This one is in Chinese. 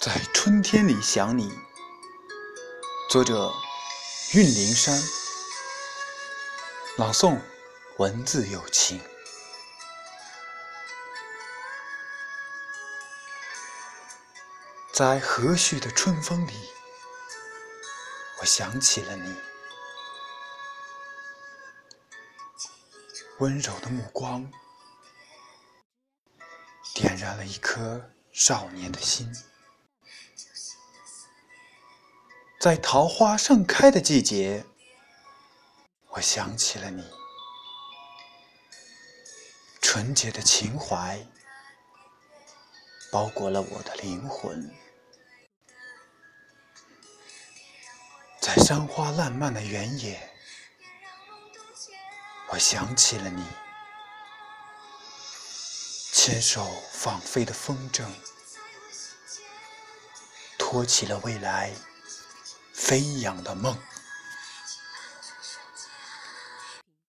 在春天里想你，作者：韵灵山，朗诵：文字有情。在和煦的春风里，我想起了你，温柔的目光点燃了一颗少年的心。在桃花盛开的季节，我想起了你，纯洁的情怀包裹了我的灵魂。在山花烂漫的原野，我想起了你，牵手放飞的风筝，托起了未来。飞扬的梦。